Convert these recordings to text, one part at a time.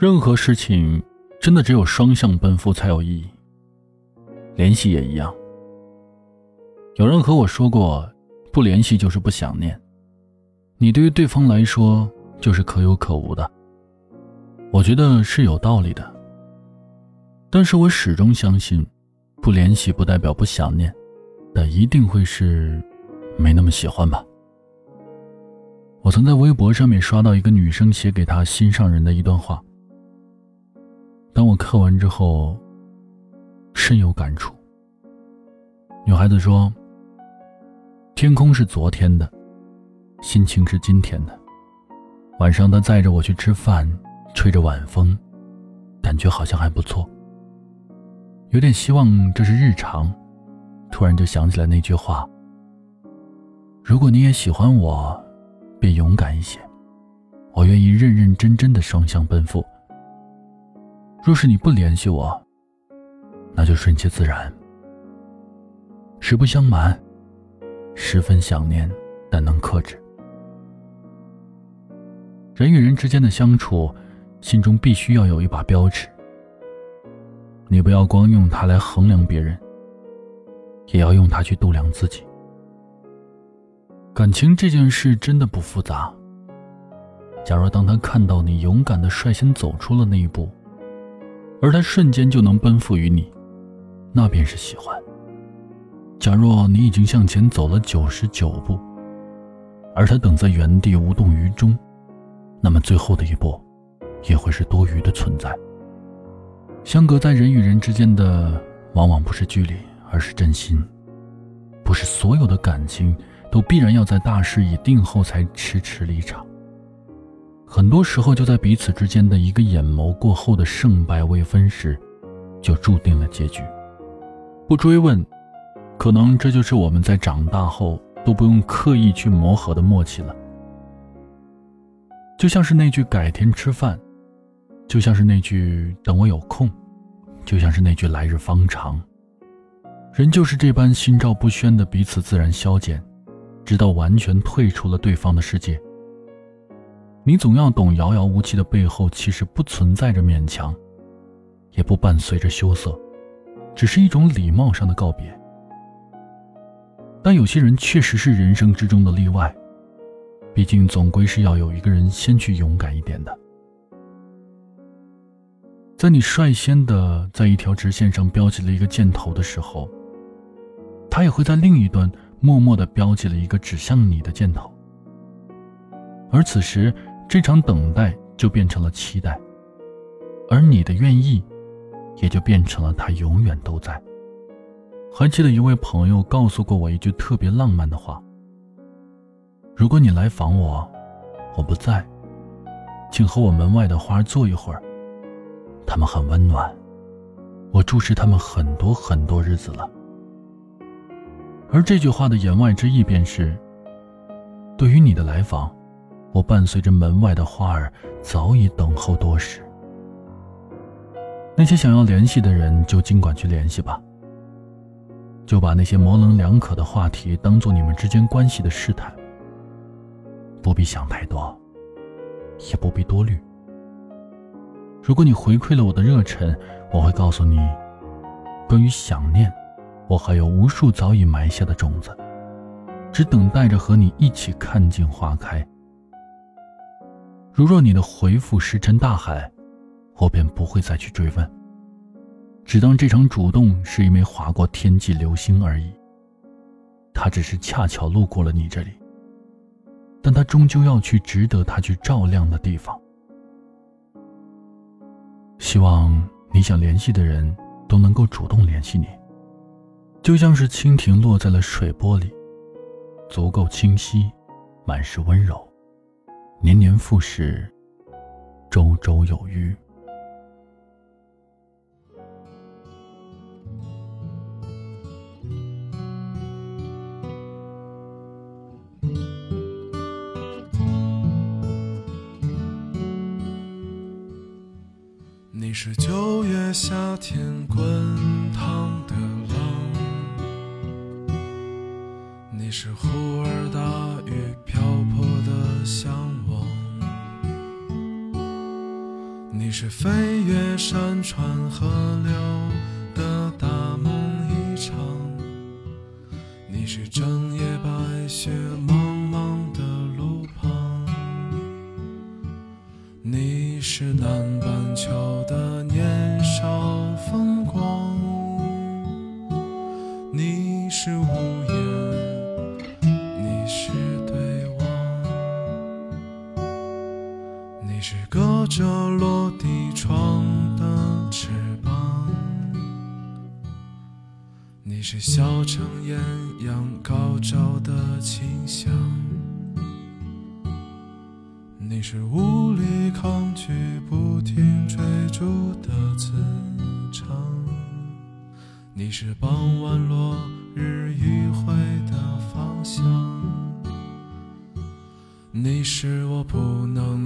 任何事情真的只有双向奔赴才有意义。联系也一样。有人和我说过，不联系就是不想念，你对于对方来说就是可有可无的。我觉得是有道理的，但是我始终相信，不联系不代表不想念，但一定会是没那么喜欢吧。我曾在微博上面刷到一个女生写给她心上人的一段话，看完之后，深有感触。女孩子说：“天空是昨天的，心情是今天的。晚上他载着我去吃饭。”吹着晚风，感觉好像还不错。有点希望这是日常，突然就想起来那句话：“如果你也喜欢我，便勇敢一些，我愿意认认真真的双向奔赴。若是你不联系我，那就顺其自然。实不相瞒，十分想念，但能克制。人与人之间的相处。”心中必须要有一把标尺，你不要光用它来衡量别人，也要用它去度量自己。感情这件事真的不复杂。假若当他看到你勇敢的率先走出了那一步，而他瞬间就能奔赴于你，那便是喜欢。假若你已经向前走了九十九步，而他等在原地无动于衷，那么最后的一步。也会是多余的存在。相隔在人与人之间的，往往不是距离，而是真心。不是所有的感情都必然要在大势已定后才迟迟离场。很多时候，就在彼此之间的一个眼眸过后的胜败未分时，就注定了结局。不追问，可能这就是我们在长大后都不用刻意去磨合的默契了。就像是那句“改天吃饭”。就像是那句“等我有空”，就像是那句“来日方长”。人就是这般心照不宣的彼此自然消减，直到完全退出了对方的世界。你总要懂，遥遥无期的背后其实不存在着勉强，也不伴随着羞涩，只是一种礼貌上的告别。但有些人确实是人生之中的例外，毕竟总归是要有一个人先去勇敢一点的。在你率先的在一条直线上标记了一个箭头的时候，他也会在另一端默默的标记了一个指向你的箭头。而此时，这场等待就变成了期待，而你的愿意，也就变成了他永远都在。还记得一位朋友告诉过我一句特别浪漫的话：“如果你来访我，我不在，请和我门外的花坐一会儿。”他们很温暖，我注视他们很多很多日子了。而这句话的言外之意便是：对于你的来访，我伴随着门外的花儿早已等候多时。那些想要联系的人就尽管去联系吧，就把那些模棱两可的话题当做你们之间关系的试探，不必想太多，也不必多虑。如果你回馈了我的热忱，我会告诉你，关于想念，我还有无数早已埋下的种子，只等待着和你一起看尽花开。如若你的回复石沉大海，我便不会再去追问，只当这场主动是一枚划过天际流星而已。它只是恰巧路过了你这里，但它终究要去值得它去照亮的地方。希望你想联系的人都能够主动联系你，就像是蜻蜓落在了水波里，足够清晰，满是温柔，年年复始，周周有余。你是九月夏天滚烫的浪，你是忽是。飞越山川河流的大梦一场，你是整夜白雪茫茫的路旁，你是南半球的年少风光，你是无言，你是对望，你是隔着落你是小城艳阳高照的清香，你是无力抗拒不停追逐的磁场，你是傍晚落日余晖的方向。你是我不能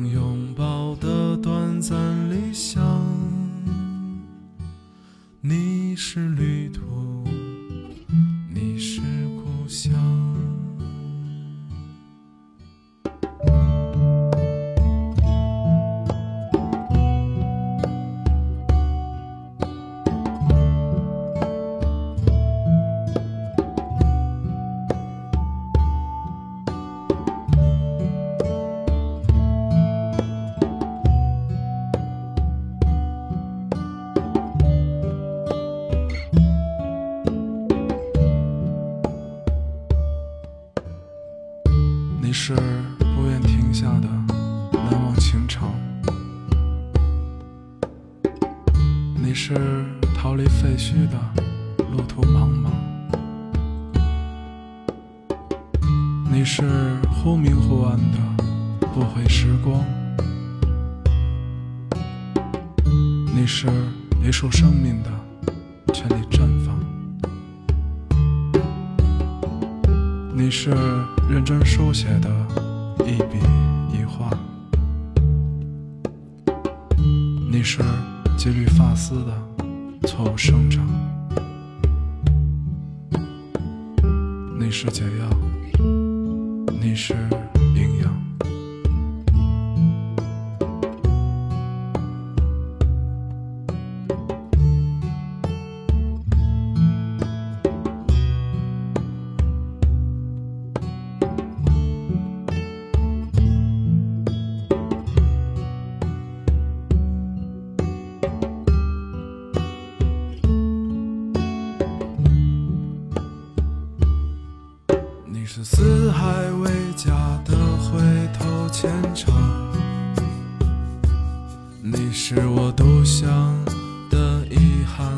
你是忽明忽暗的不悔时光，你是一束生命的全力绽放。你是认真书写的一笔一画，你是几缕发丝的错误生长，你是解药，你是营养。你是四海为你是我独享的遗憾